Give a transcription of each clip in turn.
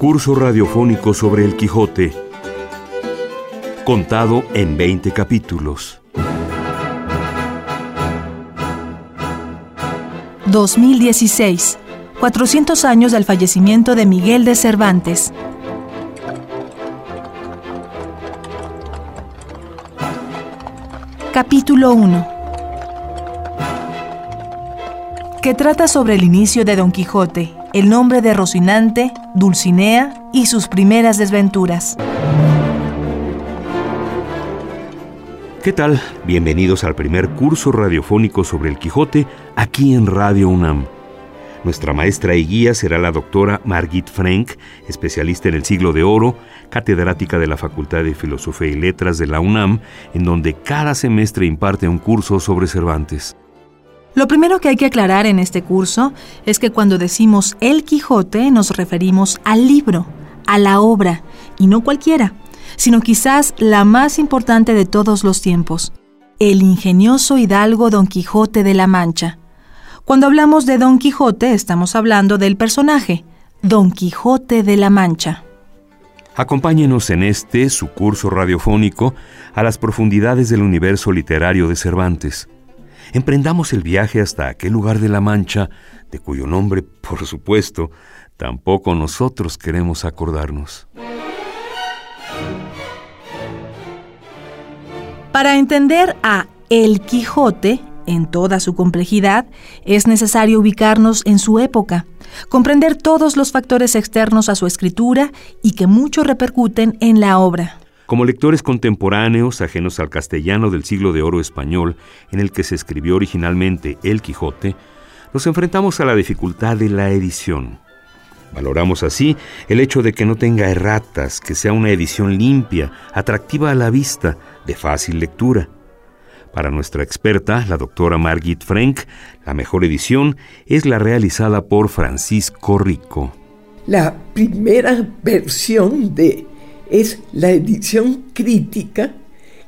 Curso radiofónico sobre el Quijote, contado en 20 capítulos. 2016, 400 años del fallecimiento de Miguel de Cervantes. Capítulo 1 que trata sobre el inicio de Don Quijote, el nombre de Rocinante, Dulcinea y sus primeras desventuras. ¿Qué tal? Bienvenidos al primer curso radiofónico sobre el Quijote aquí en Radio UNAM. Nuestra maestra y guía será la doctora Margit Frank, especialista en el siglo de oro, catedrática de la Facultad de Filosofía y Letras de la UNAM, en donde cada semestre imparte un curso sobre Cervantes. Lo primero que hay que aclarar en este curso es que cuando decimos El Quijote nos referimos al libro, a la obra, y no cualquiera, sino quizás la más importante de todos los tiempos, el ingenioso hidalgo Don Quijote de la Mancha. Cuando hablamos de Don Quijote estamos hablando del personaje, Don Quijote de la Mancha. Acompáñenos en este, su curso radiofónico, a las profundidades del universo literario de Cervantes. Emprendamos el viaje hasta aquel lugar de la Mancha, de cuyo nombre, por supuesto, tampoco nosotros queremos acordarnos. Para entender a El Quijote, en toda su complejidad, es necesario ubicarnos en su época, comprender todos los factores externos a su escritura y que mucho repercuten en la obra. Como lectores contemporáneos ajenos al castellano del siglo de oro español, en el que se escribió originalmente El Quijote, nos enfrentamos a la dificultad de la edición. Valoramos así el hecho de que no tenga erratas, que sea una edición limpia, atractiva a la vista, de fácil lectura. Para nuestra experta, la doctora Margit Frank, la mejor edición es la realizada por Francisco Rico. La primera versión de es la edición crítica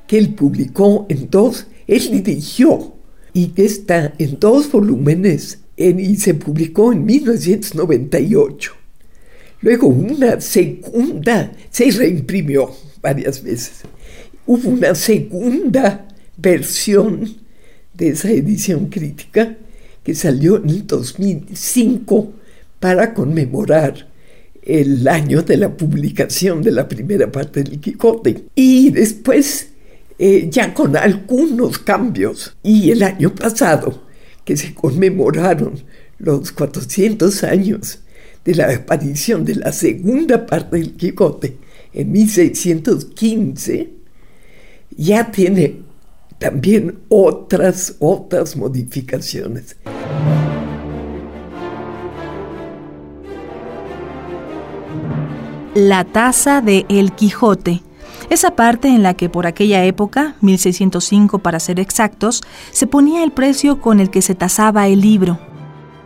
que él publicó en dos, él dirigió y que está en dos volúmenes y se publicó en 1998. Luego una segunda, se reimprimió varias veces. Hubo una segunda versión de esa edición crítica que salió en el 2005 para conmemorar el año de la publicación de la primera parte del Quijote. Y después, eh, ya con algunos cambios, y el año pasado, que se conmemoraron los 400 años de la aparición de la segunda parte del Quijote en 1615, ya tiene también otras, otras modificaciones. La tasa de El Quijote. Esa parte en la que por aquella época, 1605 para ser exactos, se ponía el precio con el que se tasaba el libro.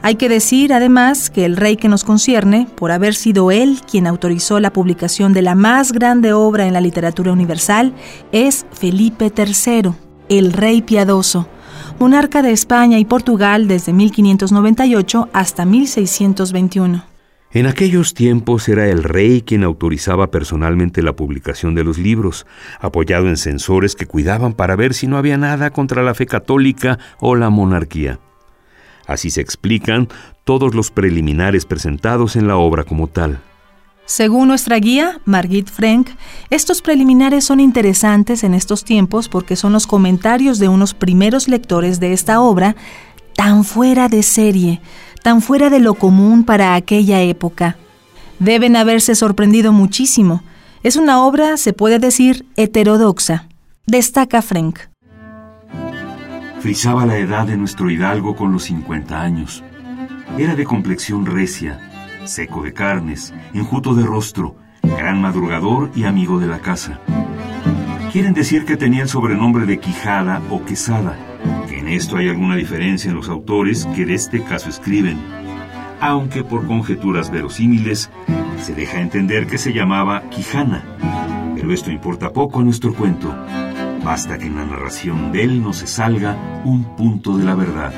Hay que decir, además, que el rey que nos concierne, por haber sido él quien autorizó la publicación de la más grande obra en la literatura universal, es Felipe III, el rey piadoso, monarca de España y Portugal desde 1598 hasta 1621. En aquellos tiempos era el rey quien autorizaba personalmente la publicación de los libros, apoyado en censores que cuidaban para ver si no había nada contra la fe católica o la monarquía. Así se explican todos los preliminares presentados en la obra como tal. Según nuestra guía, Margit Frank, estos preliminares son interesantes en estos tiempos porque son los comentarios de unos primeros lectores de esta obra tan fuera de serie, tan fuera de lo común para aquella época. Deben haberse sorprendido muchísimo. Es una obra, se puede decir, heterodoxa. Destaca Frank. Frisaba la edad de nuestro hidalgo con los 50 años. Era de complexión recia, seco de carnes, enjuto de rostro, gran madrugador y amigo de la casa. Quieren decir que tenía el sobrenombre de Quijada o Quesada en esto hay alguna diferencia en los autores que de este caso escriben, aunque por conjeturas verosímiles se deja entender que se llamaba Quijana, pero esto importa poco a nuestro cuento. Basta que en la narración de él no se salga un punto de la verdad.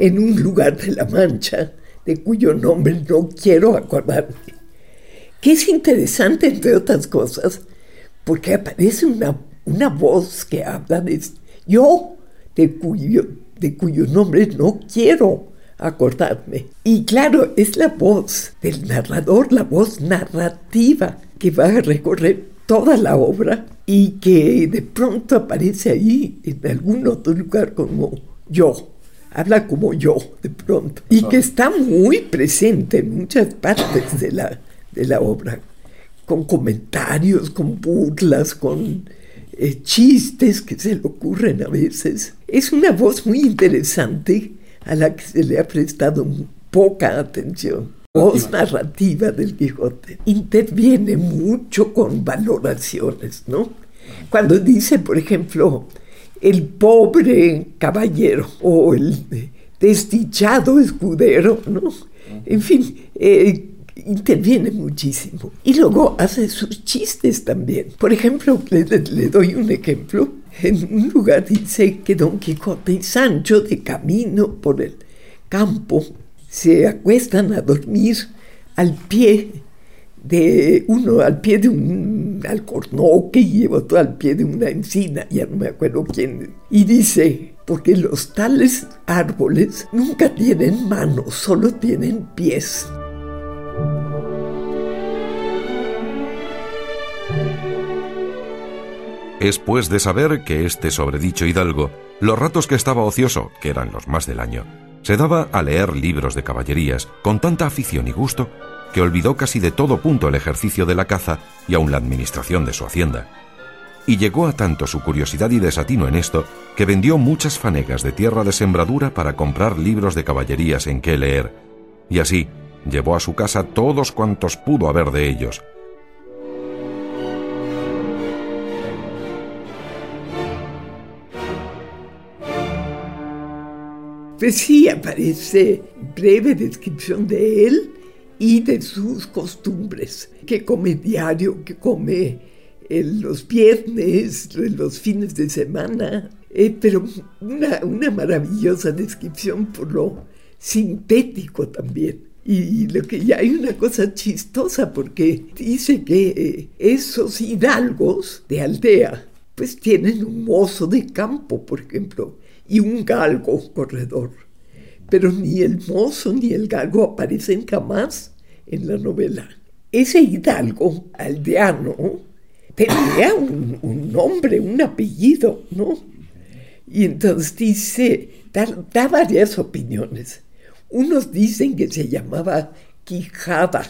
en un lugar de la Mancha, de cuyo nombre no quiero acordarme, que es interesante, entre otras cosas, porque aparece una, una voz que habla de yo, de cuyo, de cuyo nombre no quiero acordarme. Y claro, es la voz del narrador, la voz narrativa que va a recorrer toda la obra y que de pronto aparece ahí en algún otro lugar como yo. Habla como yo de pronto. Y que está muy presente en muchas partes de la, de la obra. Con comentarios, con burlas, con eh, chistes que se le ocurren a veces. Es una voz muy interesante a la que se le ha prestado poca atención. Voz narrativa del Quijote. Interviene mucho con valoraciones, ¿no? Cuando dice, por ejemplo, el pobre caballero o el desdichado escudero, ¿no? En fin, eh, interviene muchísimo. Y luego hace sus chistes también. Por ejemplo, le, doy un ejemplo. En un lugar dice que Don Quijote y Sancho de camino por el campo se acuestan a dormir al pie de uno, al pie de un alcornoque y otro al pie de una encina, ya no me acuerdo quién. Y dice, porque los tales árboles nunca tienen manos, solo tienen pies. Es pues de saber que este sobredicho hidalgo, los ratos que estaba ocioso, que eran los más del año, se daba a leer libros de caballerías con tanta afición y gusto que olvidó casi de todo punto el ejercicio de la caza y aun la administración de su hacienda. Y llegó a tanto su curiosidad y desatino en esto que vendió muchas fanegas de tierra de sembradura para comprar libros de caballerías en que leer, y así llevó a su casa todos cuantos pudo haber de ellos, Pues sí, aparece breve descripción de él y de sus costumbres, que come diario, que come los viernes, los fines de semana, eh, pero una, una, maravillosa descripción por lo sintético también. Y lo que ya hay una cosa chistosa porque dice que eh, esos hidalgos de aldea pues tienen un mozo de campo, por ejemplo, y un galgo corredor. Pero ni el mozo ni el galgo aparecen jamás en la novela. Ese hidalgo aldeano tenía un, nombre, un apellido, ¿no? Y entonces dice, da, varias opiniones. Unos dicen que se llamaba Quijada,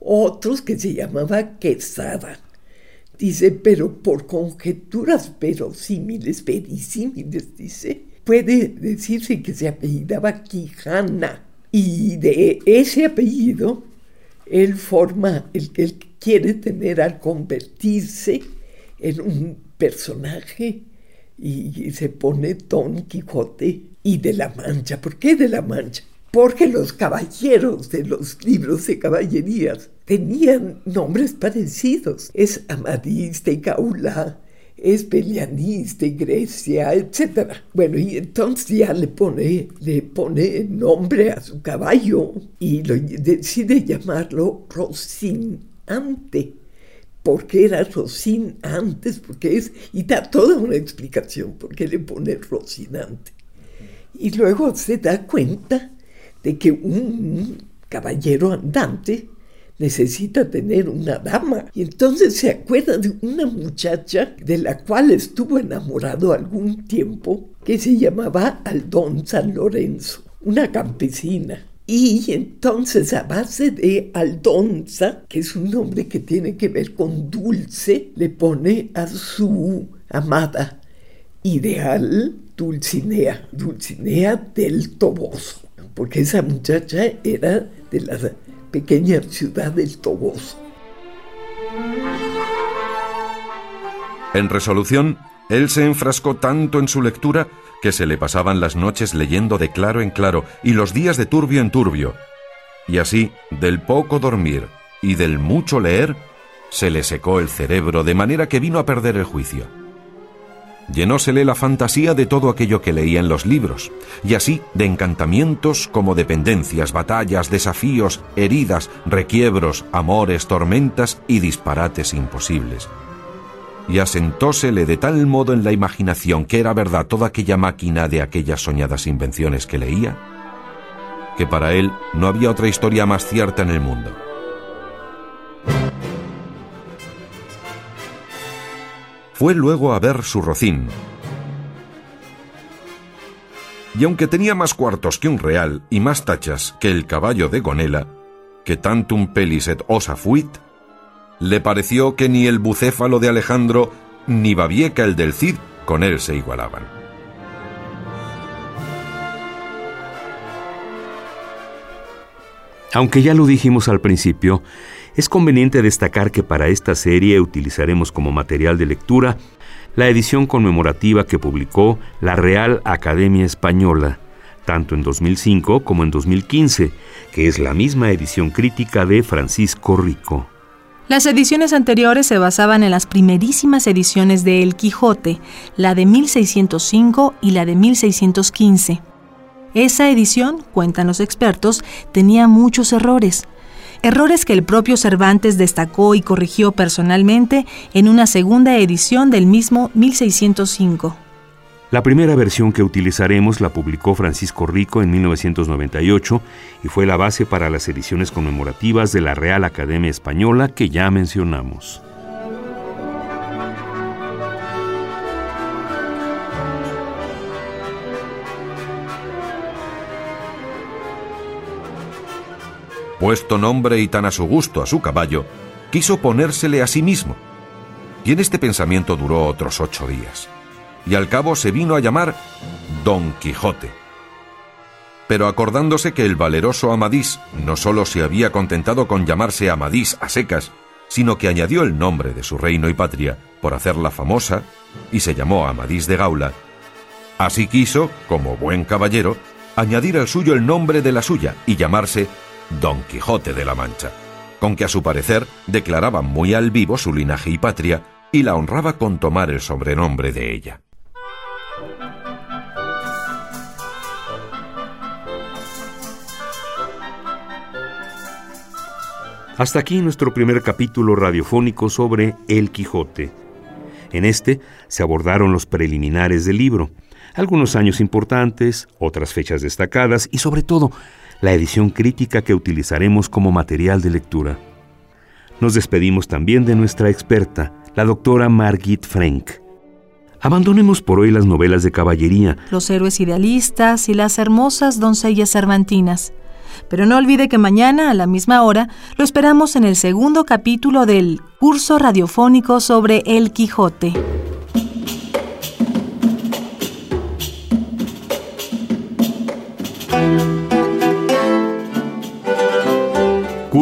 otros que se llamaba Quesada. Dice, pero por conjeturas verosímiles, verisímiles, dice, puede decirse que se apellidaba Quijana. Y de ese apellido, él forma el que él quiere tener al convertirse en un personaje y, se pone Don Quijote y de la Mancha. ¿Por qué de la Mancha? Porque los caballeros de los libros de caballerías tenían nombres parecidos. Es Amadís de Gaula, es pelianista, Grecia, etc. Bueno, y entonces ya le pone, le pone nombre a su caballo y lo, decide llamarlo Rocinante. ¿Por qué era Rocin antes? Porque es, y da toda una explicación por qué le pone Rocinante. Y luego se da cuenta de que un caballero andante necesita tener una dama. Y entonces se acuerda de una muchacha de la cual estuvo enamorado algún tiempo, que se llamaba Aldón San Lorenzo, una campesina. Y entonces a base de Aldonza, que es un nombre que tiene que ver con dulce, le pone a su amada ideal Dulcinea, Dulcinea del Toboso, porque esa muchacha era de la pequeña ciudad del Toboso. En resolución, él se enfrascó tanto en su lectura que se le pasaban las noches leyendo de claro en claro y los días de turbio en turbio. Y así, del poco dormir y del mucho leer, se le secó el cerebro de manera que vino a perder el juicio. Llenósele la fantasía de todo aquello que leía en los libros, y así de encantamientos como dependencias, batallas, desafíos, heridas, requiebros, amores, tormentas y disparates imposibles. Y asentósele de tal modo en la imaginación que era verdad toda aquella máquina de aquellas soñadas invenciones que leía, que para él no había otra historia más cierta en el mundo. Fue luego a ver su rocín. Y aunque tenía más cuartos que un real y más tachas que el caballo de Gonela, que tantum peliset osa fuit, le pareció que ni el bucéfalo de Alejandro ni Babieca el del Cid con él se igualaban. Aunque ya lo dijimos al principio, es conveniente destacar que para esta serie utilizaremos como material de lectura la edición conmemorativa que publicó la Real Academia Española, tanto en 2005 como en 2015, que es la misma edición crítica de Francisco Rico. Las ediciones anteriores se basaban en las primerísimas ediciones de El Quijote, la de 1605 y la de 1615. Esa edición, cuentan los expertos, tenía muchos errores, errores que el propio Cervantes destacó y corrigió personalmente en una segunda edición del mismo 1605. La primera versión que utilizaremos la publicó Francisco Rico en 1998 y fue la base para las ediciones conmemorativas de la Real Academia Española que ya mencionamos. Puesto nombre y tan a su gusto a su caballo, quiso ponérsele a sí mismo. Y en este pensamiento duró otros ocho días. Y al cabo se vino a llamar Don Quijote. Pero acordándose que el valeroso Amadís no sólo se había contentado con llamarse Amadís a secas, sino que añadió el nombre de su reino y patria por hacerla famosa, y se llamó Amadís de Gaula, así quiso, como buen caballero, añadir al suyo el nombre de la suya y llamarse Don Quijote de la Mancha, con que a su parecer declaraba muy al vivo su linaje y patria y la honraba con tomar el sobrenombre de ella. Hasta aquí nuestro primer capítulo radiofónico sobre El Quijote. En este se abordaron los preliminares del libro, algunos años importantes, otras fechas destacadas y sobre todo la edición crítica que utilizaremos como material de lectura. Nos despedimos también de nuestra experta, la doctora Margit Frank. Abandonemos por hoy las novelas de caballería, los héroes idealistas y las hermosas doncellas cervantinas. Pero no olvide que mañana, a la misma hora, lo esperamos en el segundo capítulo del curso radiofónico sobre El Quijote.